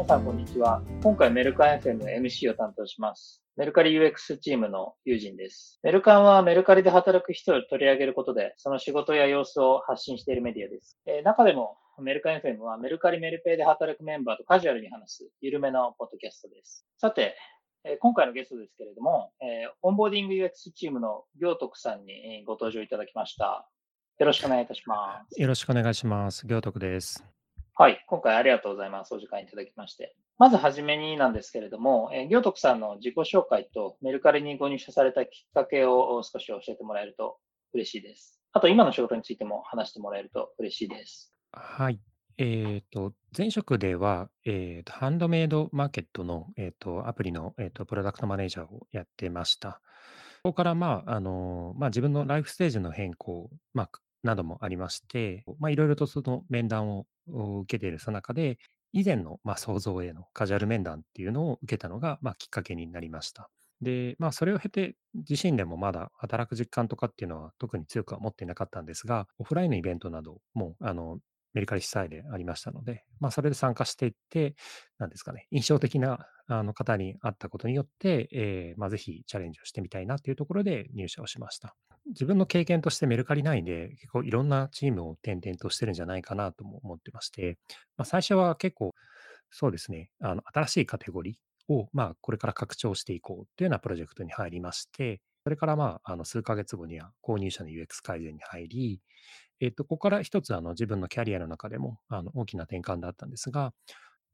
皆さん、こんにちは。今回、メルカン FM の MC を担当します。メルカリ UX チームの友人です。メルカンはメルカリで働く人を取り上げることで、その仕事や様子を発信しているメディアです。えー、中でも、メルカン FM はメルカリメルペイで働くメンバーとカジュアルに話す、緩めのポッドキャストです。さて、えー、今回のゲストですけれども、えー、オンボーディング UX チームの行徳さんにご登場いただきました。よろしくお願いいたします。よろしくお願いします。行徳です。はい、今回ありがとうございます。お時間いただきまして。まずはじめになんですけれども、えー、行徳さんの自己紹介とメルカリにご入社されたきっかけを少し教えてもらえると嬉しいです。あと、今の仕事についても話してもらえると嬉しいです。はい。えっ、と、前職では、えっ、と、ハンドメイドマーケットの、えっ、と、アプリの、えっ、と、プロダクトマネージャーをやってました。ここから、まあ、あの、まあ、自分のライフステージの変更、まあ、などもありまして、まあ、いろいろとその面談をを受けているさなかで、以前の、まあ、想像へのカジュアル面談っていうのを受けたのが、まあ、きっかけになりました。で、まあ、それを経て、自身でもまだ働く実感とかっていうのは特に強くは持っていなかったんですが、オフラインのイベントなども、あの、メリカリ主催でありましたので、まあ、それで参加していって、なんですかね、印象的なあの方に会ったことによって、えーまあ、ぜひチャレンジをしてみたいなというところで入社をしました。自分の経験としてメルカリ内で結構いろんなチームを転々としてるんじゃないかなとも思ってまして、まあ、最初は結構そうですね、あの新しいカテゴリーを、まあ、これから拡張していこうというようなプロジェクトに入りまして、それからまあ、あの数ヶ月後には購入者の UX 改善に入り、えっと、ここから一つあの自分のキャリアの中でもあの大きな転換だったんですが、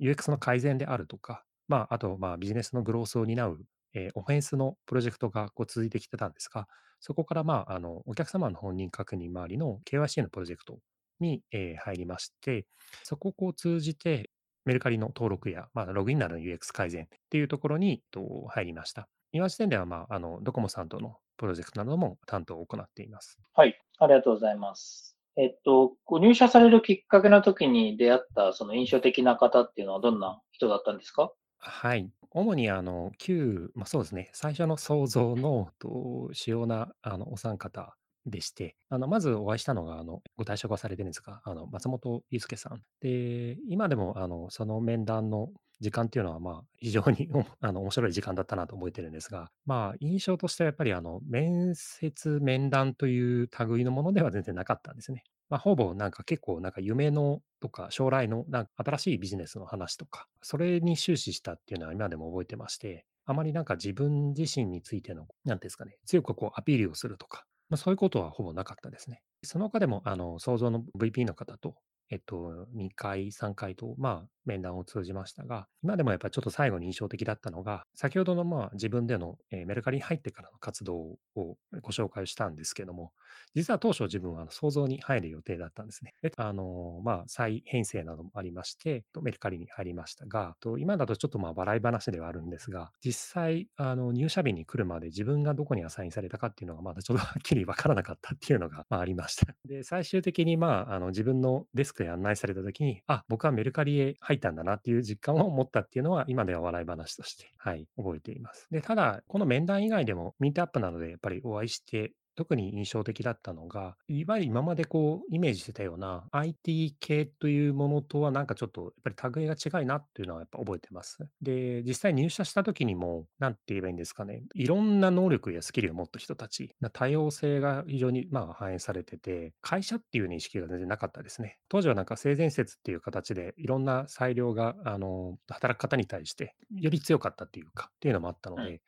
UX の改善であるとか、まあ、あとまあビジネスのグロースを担う、えーオフェンスのプロジェクトがこう続いてきてたんですが、そこからまああのお客様の本人確認周りの KYC のプロジェクトに、えー入りまして、そこをこう通じてメルカリの登録や、まあ、ログインなどの UX 改善っていうところにと入りました。今時点では、まあ、あのドコモさんとのプロジェクトなども担当を行っています。はい、ありがとうございます。えっと、ご入社されるきっかけの時に出会ったその印象的な方っていうのはどんな人だったんですか？はい。主にあの、旧、ま、そうですね、最初の創造のと主要なあのお三方でして、あのまずお会いしたのが、あのご退職はされてるんですが、あの松本祐介さん。で、今でもあのその面談の時間っていうのは、まあ、非常にあの面白い時間だったなと覚えてるんですが、まあ、印象としてはやっぱりあの面接、面談という類のものでは全然なかったんですね。まあ、ほぼなんか結構なんか夢のとか将来のなんか新しいビジネスの話とか、それに終始したっていうのは今でも覚えてまして、あまりなんか自分自身についての、なんですかね、強くこうアピールをするとか、まあ、そういうことはほぼなかったですね。その他でも、あの、想像の VP の方と、えっと、2回、3回と、まあ、面談を通じましたが、今でもやっぱりちょっと最後に印象的だったのが、先ほどのまあ自分での、えーメルカリに入ってからの活動をご紹介したんですけども、実は当初自分はあの創造に入る予定だったんですね。であのまあ、再編成などもありまして、メルカリに入りましたが、と今だとちょっとまあ笑い話ではあるんですが、実際あの入社日に来るまで自分がどこにアサインされたかっていうのがまだちょっと はっきりわからなかったっていうのがまあありました。で、最終的にまああの自分のデスクで案内された時に、あ、僕はメルカリへ入ったんだなっていう実感を持ったっていうのは今では笑い話として、はい、覚えています。で、ただ、この面談以外でもミートアップなどでやっぱりお会いして特に印象的だったのが、いわゆる今までこうイメージしてたような IT 系というものとはなんかちょっとやっぱり類が違いなっていうのはやっぱ覚えてます。で、実際入社した時にも、なんて言えばいいんですかね、いろんな能力やスキルを持った人たち、多様性が非常にまあ反映されてて、会社っていう認識が全然なかったですね。当時はなんか性善説っていう形でいろんな裁量があの働く方に対してより強かったっていうかっていうのもあったので、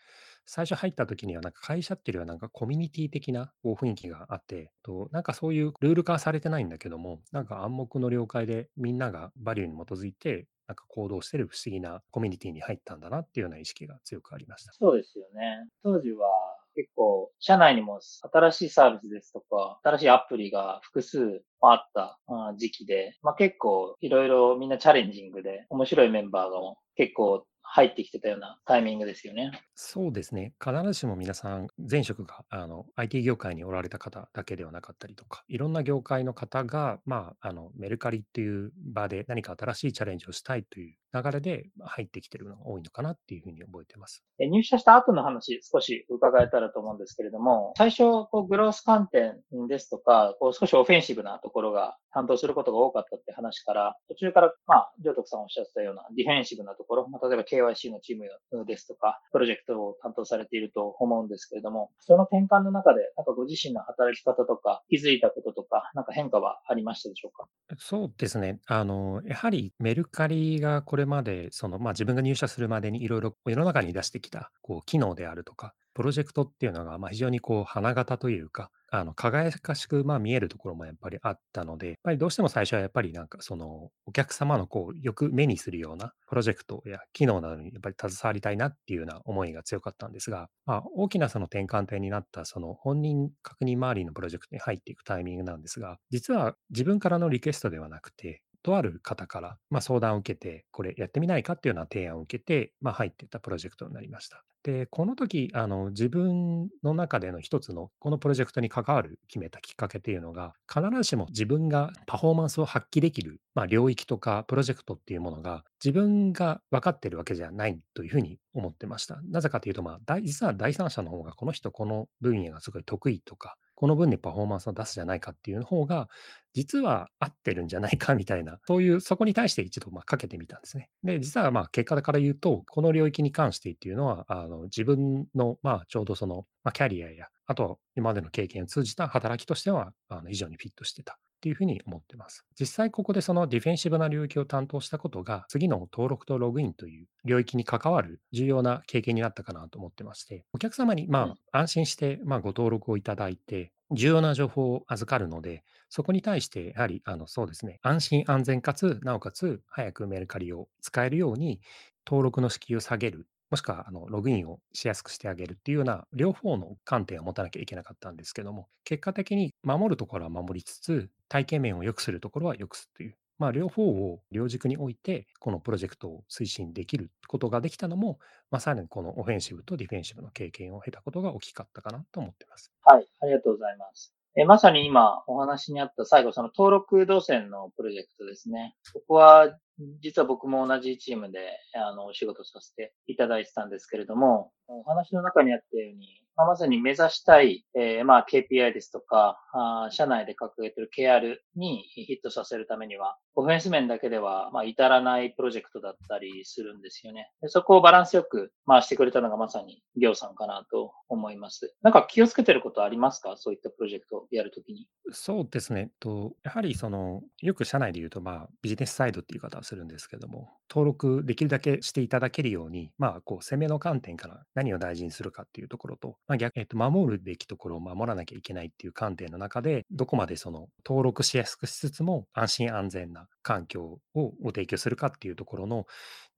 最初入った時には、なんか会社っていうよりはなんかコミュニティ的なこう雰囲気があって、となんかそういうルール化されてないんだけども、なんか暗黙の了解でみんながバリューに基づいて、なんか行動してる不思議なコミュニティに入ったんだなっていうような意識が強くありました。そうですよね。当時は結構、社内にも新しいサービスですとか、新しいアプリが複数あった時期で、まあ、結構いろいろみんなチャレンジングで面白いメンバーが結構入ってきてたようなタイミングですよね。そうですね。必ずしも皆さん、前職があの IT 業界におられた方だけではなかったりとか、いろんな業界の方が、まあ、あのメルカリっていう場で何か新しいチャレンジをしたいという流れで入ってきてるのが多いのかなっていうふうに覚えてます。入社した後の話、少し伺えたらと思うんですけれども、最初、こうグロース観点ですとか、こう少しオフェンシブなところが担当することが多かったって話から、途中から、まあ、ジョさんおっしゃってたようなディフェンシブなところ、まあ、例えば KYC のチームですとか、プロジェクトを担当されていると思うんですけれども、その転換の中で、なんかご自身の働き方とか、気づいたこととか、なんか変化はありましたでしょうか？そうですね。あの、やはりメルカリがこれまで、その、まあ、自分が入社するまでにいろいろ世の中に出してきた、こう、機能であるとか、プロジェクトっていうのが、まあ、非常にこう、花形というか、あの、輝かしく、まあ、見えるところもやっぱりあったので、やっぱりどうしても最初はやっぱりなんかその、お客様のこう、よく目にするようなプロジェクトや機能などにやっぱり携わりたいなっていうような思いが強かったんですが、まあ、大きなその転換点になったその本人確認周りのプロジェクトに入っていくタイミングなんですが、実は自分からのリクエストではなくて、とある方から、まあ、相談を受けて、これやってみないかっていうような提案を受けて、まあ、入っていったプロジェクトになりました。で、この時、あの、自分の中での一つの、このプロジェクトに関わる決めたきっかけっていうのが、必ずしも自分がパフォーマンスを発揮できる、まあ、領域とかプロジェクトっていうものが、自分が分かってるわけじゃないというふうに思ってました。なぜかというと、まあ、実は第三者の方が、この人、この分野がすごい得意とか、この分でパフォーマンスを出すじゃないかっていう方が、実は合ってるんじゃないかみたいな、そういう、そこに対して一度まあかけてみたんですね。で、実はまあ結果から言うと、この領域に関してっていうのは、あの自分のまあちょうどその、まあ、キャリアや、あと今までの経験を通じた働きとしては、あの非常にフィットしてた。っていうふうに思ってます。実際ここでそのディフェンシブな領域を担当したことが、次の登録とログインという領域に関わる重要な経験になったかなと思ってまして、お客様にまあ安心してまあご登録をいただいて、重要な情報を預かるので、そこに対して、やはり、あの、そうですね、安心安全かつ、なおかつ、早くメルカリを使えるように、登録の敷居を下げる、もしくは、あの、ログインをしやすくしてあげるっていうような、両方の観点を持たなきゃいけなかったんですけども、結果的に守るところは守りつつ、体験面を良くするところは良くするという、まあ、両方を両軸に置いて、このプロジェクトを推進できることができたのも、まあ、さらにこのオフェンシブとディフェンシブの経験を経たことが大きかったかなと思ってます。はい、ありがとうございます。えまさに今お話にあった最後、その登録動線のプロジェクトですね。ここは、実は僕も同じチームで、あの、お仕事させていただいてたんですけれども、お話の中にあったように、まあ、まさに目指したい、えー、まあ KPI ですとかあ、社内で掲げてる KR にヒットさせるためには、オフェンス面だけでは、まあ、至らないプロジェクトだったりするんですよね。でそこをバランスよく回してくれたのがまさにギョウさんかなと思います。なんか気をつけてることありますか？そういったプロジェクトをやるときに。そうですね。と、やはりその、よく社内で言うと、まあ、ビジネスサイドっていう言い方をするんですけども、登録できるだけしていただけるように、まあ、こう、攻めの観点から何を大事にするかっていうところと、まあ、逆、えっと、守るべきところを守らなきゃいけないっていう観点の中で、どこまでその、登録しやすくしつつも、安心安全な環境をご提供するかっていうところの、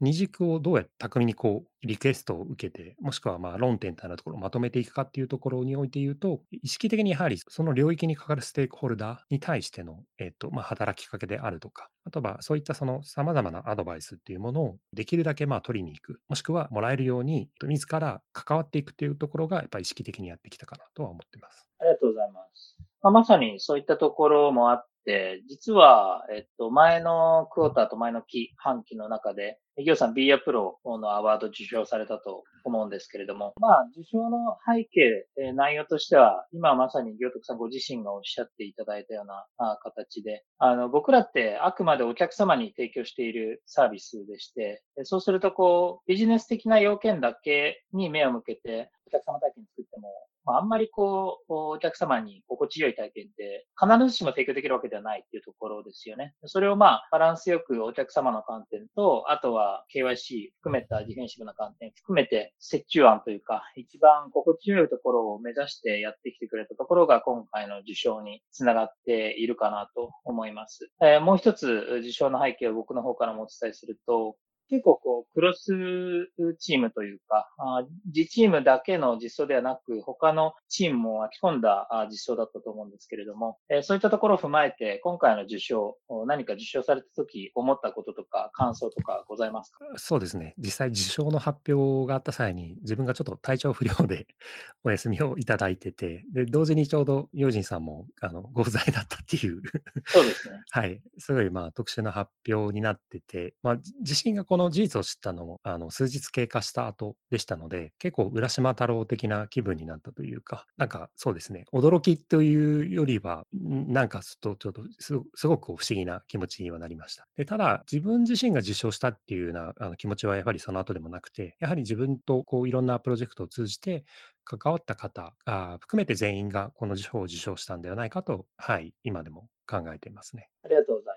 二軸をどうやって巧みにこう、リクエストを受けて、もしくはまあ論点みたいなところをまとめていくかっていうところにおいて言うと、意識的にやはりその領域にかかるステークホルダーに対しての、えっと、まあ、働きかけであるとか、あとはそういったその様々なアドバイスっていうものをできるだけまあ取りに行く、もしくはもらえるように、自ら関わっていくっていうところが、やっぱり意識的にやってきたかなとは思ってます。ありがとうございます。まあ、まさにそういったところもあっ、実は、えっと、前のクォーターと前の期、半期の中で、ギョさん B アプロのアワード受賞されたと思うんですけれども、まあ、受賞の背景、え内容としては、今まさに行徳さんご自身がおっしゃっていただいたようなあ形で、あの、僕らってあくまでお客様に提供しているサービスでして、そうするとこう、ビジネス的な要件だけに目を向けて、お客様体験作っても、まあ、あんまりこう、お客様に心地よい体験って必ずしも提供できるわけではないっていうところですよね。それをまあ、バランスよくお客様の観点と、あとは KYC 含めたディフェンシブな観点含めて、折衷案というか、一番心地よいところを目指してやってきてくれたところが今回の受賞につながっているかなと思います。えー、もう一つ受賞の背景を僕の方からもお伝えすると、結構こう、クロスチームというか、あ自チームだけの実装ではなく、他のチームも巻き込んだ実装だったと思うんですけれども、えそういったところを踏まえて、今回の受賞、何か受賞された時思ったこととか、感想とかございますか？そうですね。実際受賞の発表があった際に、自分がちょっと体調不良で お休みをいただいてて、で、同時にちょうど用心さんもあのご不在だったっていうそうですね。はい、すごいまあ特殊な発表になってて、まあ、自身がここの事実を知ったのもあの数日経過した後でしたので、結構浦島太郎的な気分になったというか、なんかそうですね、驚きというよりは、なんかちょっとちょっとすごく不思議な気持ちにはなりました。でただ、自分自身が受賞したっていうようなあの気持ちはやはりその後でもなくて、やはり自分とこういろんなプロジェクトを通じて関わった方あ含めて全員がこの賞を受賞したんではないかと、はい、今でも考えていますね。ありがとうございます。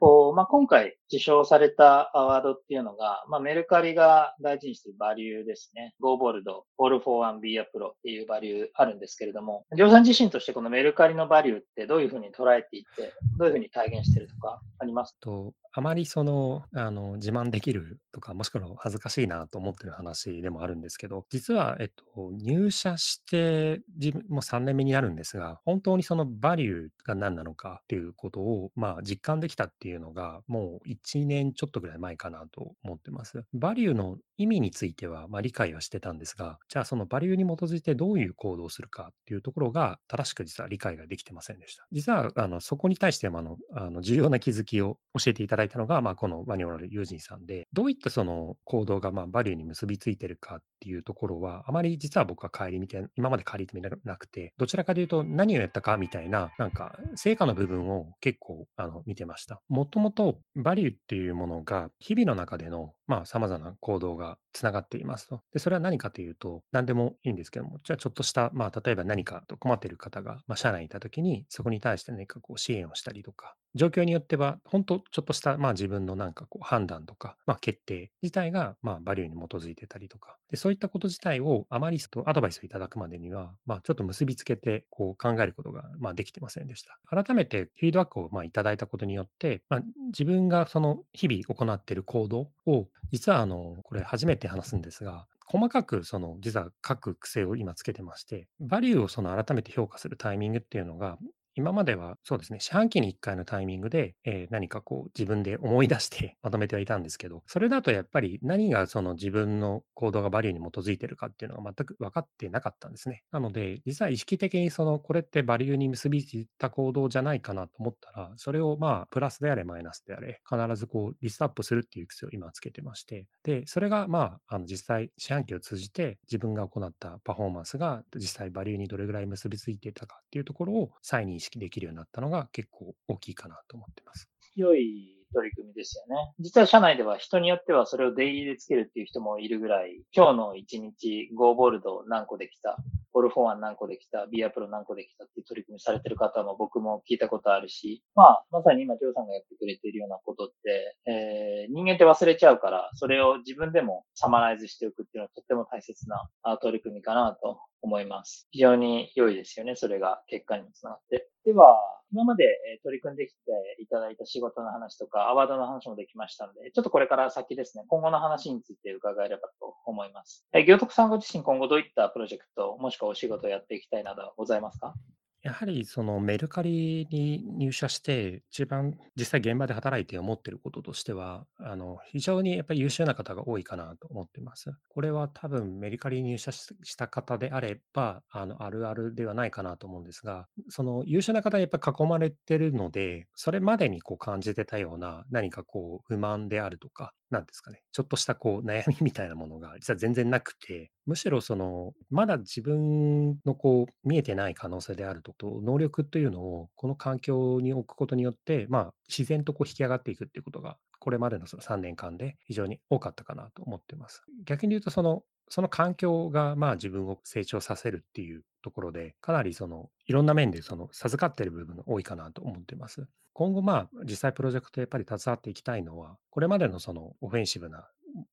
こうまあ、今回受賞されたアワードっていうのが、まあ、メルカリが大事にしているバリューですね。Go Bold, All for One Be a Pro っていうバリューあるんですけれども、りょうさん自身としてこのメルカリのバリューってどういうふうに捉えていって、どういうふうに体現してるとかあります？とあまりその、あの、自慢できるとか、もしくは恥ずかしいなと思ってる話でもあるんですけど、実は、えっと、入社して、自分もう3年目になるんですが、本当にそのバリューが何なのかっていうことを、まあ、実感できたってていうのが、もう1年ちょっとぐらい前かなと思ってます。バリューの意味については、まあ、理解はしてたんですが、じゃあそのバリューに基づいてどういう行動をするかっていうところが、正しく実は理解ができてませんでした。実は、あの、そこに対しても、あの、あの重要な気づきを教えていただいたのが、まあ、このワニオラルユージンさんで、どういったその行動が、まあ、バリューに結びついてるかっていうところは、あまり実は僕は帰り見て、今まで帰り見てなくて、どちらかというと何をやったかみたいな、なんか、成果の部分を結構、あの、見てました。もともと、バリューっていうものが、日々の中での、まあ、様々な行動がつながっていますと。で、それは何かというと、何でもいいんですけども、じゃあちょっとした、まあ、例えば何かと困っている方が、まあ、社内にいた時に、そこに対して何かこう支援をしたりとか、状況によっては、本当ちょっとした、まあ、自分のなんかこう判断とか、まあ、決定自体が、まあ、バリューに基づいてたりとか、でそういったこと自体をあまりとアドバイスをいただくまでには、まあ、ちょっと結びつけてこう考えることが、まあ、できてませんでした。改めてフィードバックをまあいただいたことによって、まあ、自分がその日々行っている行動を、実はあの、これ初めて話すんですが、細かくその実は書く癖を今つけてまして、バリューをその改めて評価するタイミングっていうのが、今まではそうですね、四半期に1回のタイミングで、えー何かこう自分で思い出してまとめてはいたんですけど、それだとやっぱり何がその自分の行動がバリューに基づいてるかっていうのが全く分かってなかったんですね。なので、実は意識的にそのこれってバリューに結びついた行動じゃないかなと思ったら、それをまあプラスであれマイナスであれ、必ずこうリストアップするっていう癖を今つけてまして、で、それがまあ、あの実際四半期を通じて自分が行ったパフォーマンスが実際バリューにどれぐらい結びついていたかっていうところを再認識できるようになったのが結構大きいかなと思ってます。良い取り組みですよね。実は社内では人によってはそれをデイリーでつけるっていう人もいるぐらい、今日の1日 Go ボールド何個できた、ボルフォアン何個できた、ビアプロ何個できたっていう取り組みされてる方も僕も聞いたことあるし、まあ、まさに今、ジョーさんがやってくれているようなことって、えー、人間って忘れちゃうから、それを自分でもサマライズしておくっていうのはとっても大切な取り組みかなと思います。非常に良いですよね。それが結果にもつながって。では、今まで取り組んできていただいた仕事の話とか、アワードの話もできましたので、ちょっとこれから先ですね、今後の話について伺えればと思います。え行徳さんご自身今後どういったプロジェクト、もしくはお仕事をやっていきたいなどございますか？やはりそのメルカリに入社して、一番実際現場で働いて思ってることとしては、あの非常にやっぱり優秀な方が多いかなと思ってます。これは多分メルカリに入社した方であれば、あのあるあるではないかなと思うんですが、その優秀な方にやっぱり囲まれてるので、それまでにこう感じてたような何かこう不満であるとか、なんですかね、ちょっとしたこう悩みみたいなものが実は全然なくて、むしろその、まだ自分のこう見えてない可能性であるとと、能力というのをこの環境に置くことによって、まあ、自然とこう引き上がっていくっていうことが、これまでのその3年間で非常に多かったかなと思ってます。逆に言うと、その、その環境がまあ自分を成長させるっていうところで、かなりそのいろんな面でその授かってる部分が多いかなと思ってます。今後まあ実際プロジェクトやっぱり携わっていきたいのは、これまでのそのオフェンシブな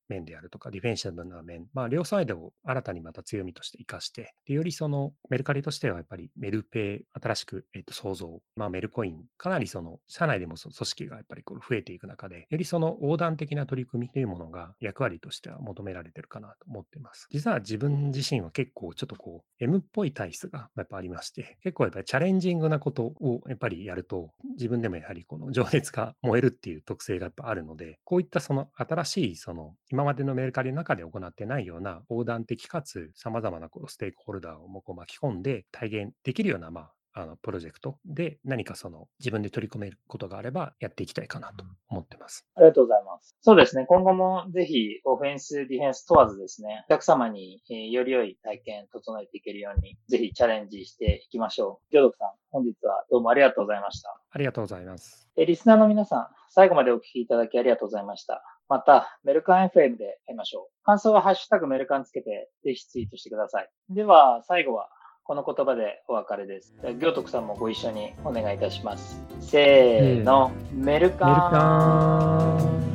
面であるとか、ディフェンシブルな面、まあ、両サイドを新たにまた強みとして生かして、でよりそのメルカリとしてはやっぱりメルペイ、新しく、えっと、創造、まあ、メルコイン、かなりその社内でも組織がやっぱりこう増えていく中で、よりその横断的な取り組みというものが役割としては求められてるかなと思っています。実は自分自身は結構ちょっとこう M っぽい体質がやっぱありまして、結構やっぱりチャレンジングなことをやっぱりやると、自分でもやはりこの情熱が燃えるっていう特性がやっぱあるので、こういったその新しいその今までのメルカリの中で行ってないような横断的かつ様々なこうステークホルダーをもこう巻き込んで体現できるようなまああのプロジェクトで何かその自分で取り込めることがあればやっていきたいかなと思ってます。ありがとうございます。そうですね。今後もぜひオフェンス、ディフェンス問わずですね、お客様により良い体験整えていけるようにぜひチャレンジしていきましょう。ジョドクさん、本日はどうもありがとうございました。ありがとうございます。リスナーの皆さん、最後までお聞きいただきありがとうございました。また、メルカン FM で会いましょう。感想はハッシュタグメルカンつけて、ぜひツイートしてください。では、最後はこの言葉でお別れです。行徳さんもご一緒にお願いいたします。せーの、メルカン。メルカン